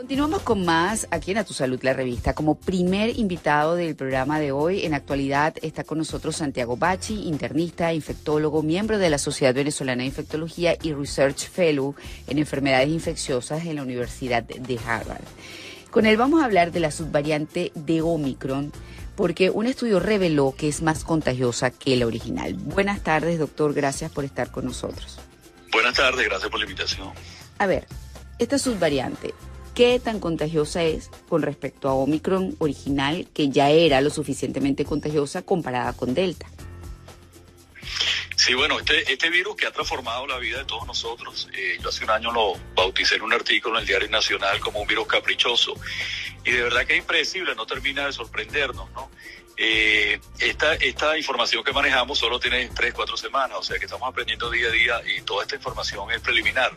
Continuamos con más aquí en A Tu Salud, la revista. Como primer invitado del programa de hoy, en actualidad está con nosotros Santiago Bachi, internista, infectólogo, miembro de la Sociedad Venezolana de Infectología y Research Fellow en enfermedades infecciosas en la Universidad de Harvard. Con él vamos a hablar de la subvariante de Omicron, porque un estudio reveló que es más contagiosa que la original. Buenas tardes, doctor. Gracias por estar con nosotros. Buenas tardes, gracias por la invitación. A ver, esta subvariante, ¿qué tan contagiosa es con respecto a Omicron original, que ya era lo suficientemente contagiosa comparada con Delta? Sí, bueno, este, este virus que ha transformado la vida de todos nosotros, eh, yo hace un año lo bauticé en un artículo en el Diario Nacional como un virus caprichoso y de verdad que es impredecible, no termina de sorprendernos, ¿no? Eh, esta, esta información que manejamos solo tiene tres, cuatro semanas, o sea que estamos aprendiendo día a día y toda esta información es preliminar.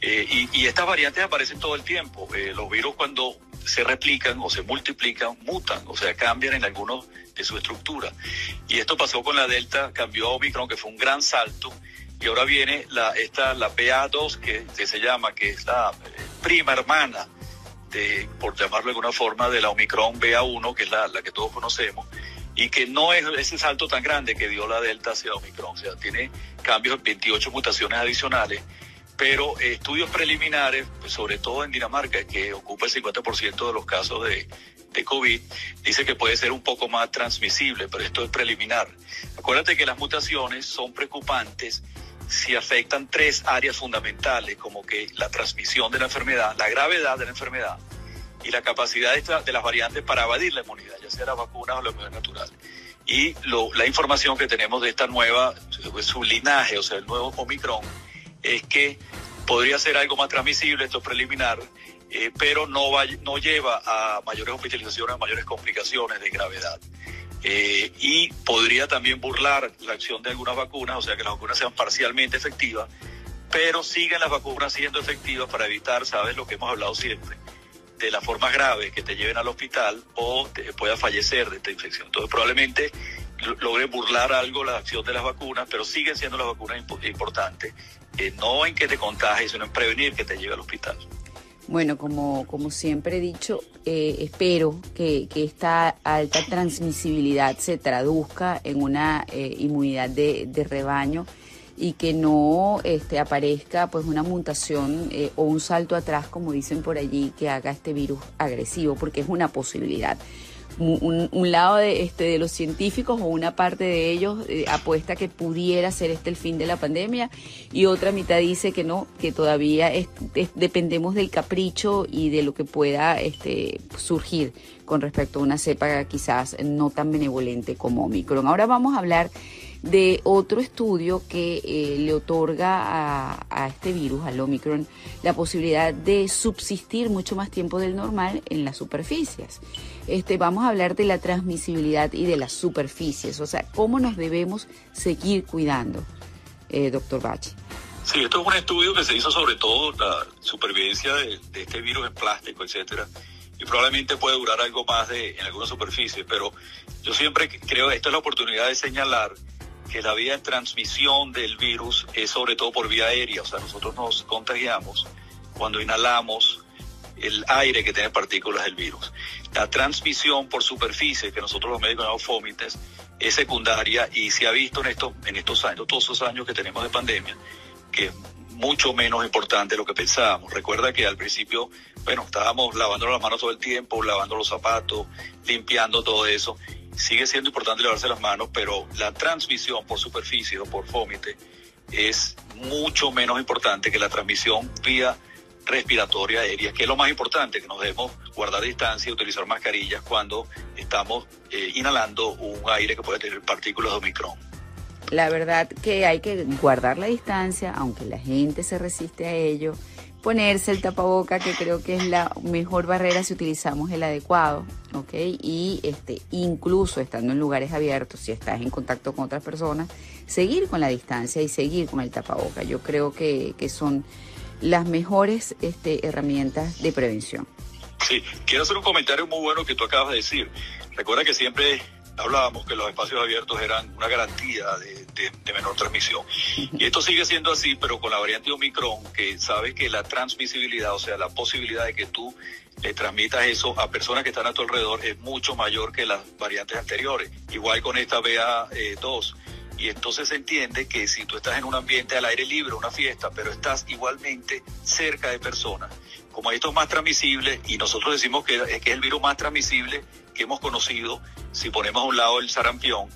Eh, y, estas variantes aparecen todo el tiempo. Eh, los virus cuando se replican o se multiplican, mutan, o sea, cambian en algunos de su estructura. Y esto pasó con la Delta, cambió a Omicron, que fue un gran salto, y ahora viene la, esta, la BA2, que, que se llama, que es la prima hermana de, por llamarlo de alguna forma, de la Omicron BA1, que es la, la que todos conocemos, y que no es ese salto tan grande que dio la Delta hacia Omicron, o sea, tiene cambios, 28 mutaciones adicionales, pero eh, estudios preliminares, pues, sobre todo en Dinamarca, que ocupa el 50% de los casos de, de COVID, dice que puede ser un poco más transmisible, pero esto es preliminar. Acuérdate que las mutaciones son preocupantes si afectan tres áreas fundamentales, como que la transmisión de la enfermedad, la gravedad de la enfermedad y la capacidad de, de las variantes para evadir la inmunidad, ya sea la vacuna o la inmunidad natural. Y lo, la información que tenemos de esta nueva, su linaje, o sea, el nuevo Omicron, es que podría ser algo más transmisible, esto es preliminar, eh, pero no, va, no lleva a mayores hospitalizaciones, a mayores complicaciones de gravedad. Eh, y podría también burlar la acción de algunas vacunas, o sea que las vacunas sean parcialmente efectivas, pero siguen las vacunas siendo efectivas para evitar, sabes, lo que hemos hablado siempre, de las formas graves que te lleven al hospital o te pueda fallecer de esta infección. Entonces probablemente logre burlar algo la acción de las vacunas, pero siguen siendo las vacunas imp importantes, no en que te contagies, sino en prevenir que te llegue al hospital. Bueno, como, como siempre he dicho, eh, espero que, que, esta alta transmisibilidad se traduzca en una eh, inmunidad de, de, rebaño y que no este, aparezca pues una mutación eh, o un salto atrás, como dicen por allí, que haga este virus agresivo, porque es una posibilidad un, lado de, este, de los científicos o una parte de ellos eh, apuesta que pudiera ser este el fin de la pandemia y otra mitad dice que no, que todavía es, dependemos del capricho y de lo que pueda este, surgir con respecto a una cepa quizás no tan benevolente como Omicron. Ahora vamos a hablar de otro estudio que eh, le otorga a, a, este virus, al Omicron, la posibilidad de subsistir mucho más tiempo del normal en las superficies. Este, vamos a hablar de la transmisibilidad y de las superficies, o sea, cómo nos debemos seguir cuidando, eh, doctor Bachi. Sí, esto es un estudio que se hizo sobre todo la supervivencia de, de este virus en plástico, etcétera y probablemente puede durar algo más de, en algunas superficies, pero yo siempre creo que esta es la oportunidad de señalar que la vía de transmisión del virus es sobre todo por vía aérea, o sea, nosotros nos contagiamos cuando inhalamos el aire que tiene partículas del virus. La transmisión por superficie, que nosotros los médicos llamamos fómites, es secundaria y se ha visto en estos, en estos años, todos esos años que tenemos de pandemia, que es mucho menos importante de lo que pensábamos. Recuerda que al principio, bueno, estábamos lavando las manos todo el tiempo, lavando los zapatos, limpiando todo eso sigue siendo importante lavarse las manos, pero la transmisión por superficie o por fómite es mucho menos importante que la transmisión vía respiratoria aérea, que es lo más importante, que nos debemos guardar distancia y utilizar mascarillas cuando estamos eh, inhalando un aire que puede tener partículas de Omicron. La verdad que hay que guardar la distancia, aunque la gente se resiste a ello, ponerse el tapaboca, que creo que es la mejor barrera si utilizamos el adecuado, ¿ok? Y este, incluso estando en lugares abiertos, si estás en contacto con otras personas, seguir con la distancia y seguir con el tapaboca. Yo creo que, que son las mejores este, herramientas de prevención. Sí, quiero hacer un comentario muy bueno que tú acabas de decir. Recuerda que siempre hablábamos que los espacios abiertos eran una garantía de, menor transmisión. Y esto sigue siendo así, pero con la variante Omicron, que sabe que la transmisibilidad, o sea, la posibilidad de que tú le transmitas eso a personas que están a tu alrededor es mucho mayor que las variantes anteriores. Igual con esta BA2. Y entonces se entiende que si tú estás en un ambiente al aire libre, una fiesta, pero estás igualmente cerca de personas, como esto es más transmisible, y nosotros decimos que es el virus más transmisible que hemos conocido, si ponemos a un lado el sarampión,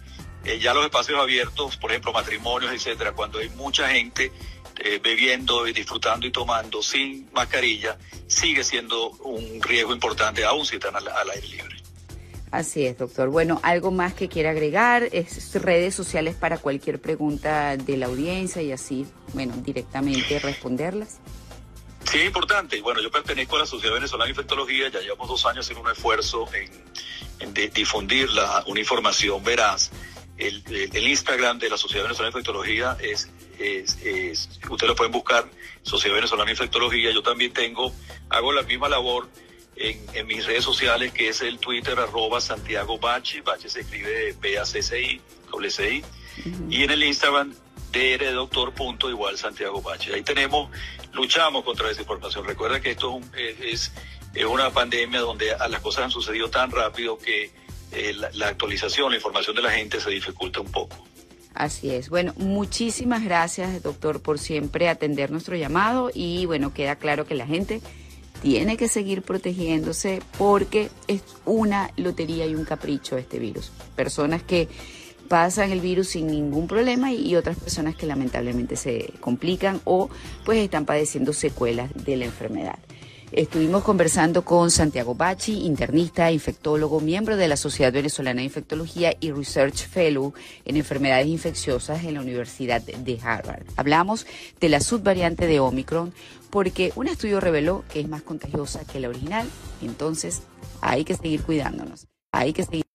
eh, ya los espacios abiertos, por ejemplo, matrimonios, etcétera, cuando hay mucha gente eh, bebiendo y disfrutando y tomando sin mascarilla, sigue siendo un riesgo importante, aún si están al, aire libre. Así es, doctor. Bueno, algo más que quiera agregar, es redes sociales para cualquier pregunta de la audiencia y así, bueno, directamente responderlas. Sí, importante. Bueno, yo pertenezco a la Sociedad Venezolana de Infectología, ya llevamos dos años en un esfuerzo en, difundir la, una información veraz. El, Instagram de la Sociedad Venezolana de Infectología es, es, ustedes lo pueden buscar, Sociedad Venezolana de Infectología. Yo también tengo, hago la misma labor en, mis redes sociales, que es el Twitter arroba Santiago Bachi, Bachi se escribe B-A-C-C-I, -C y en el Instagram DR doctor igual Santiago Bachi. Ahí tenemos, luchamos contra esa información. Recuerda que esto es, es, es una pandemia donde las cosas han sucedido tan rápido que eh, la, actualización, la información de la gente se dificulta un poco. Así es. Bueno, muchísimas gracias, doctor, por siempre atender nuestro llamado y bueno, queda claro que la gente tiene que seguir protegiéndose porque es una lotería y un capricho este virus. Personas que pasan el virus sin ningún problema y otras personas que lamentablemente se complican o pues están padeciendo secuelas de la enfermedad. Estuvimos conversando con Santiago Bachi, internista, infectólogo, miembro de la Sociedad Venezolana de Infectología y Research Fellow en enfermedades infecciosas en la Universidad de Harvard. Hablamos de la subvariante de Omicron porque un estudio reveló que es más contagiosa que la original, entonces hay que seguir cuidándonos. Hay que seguir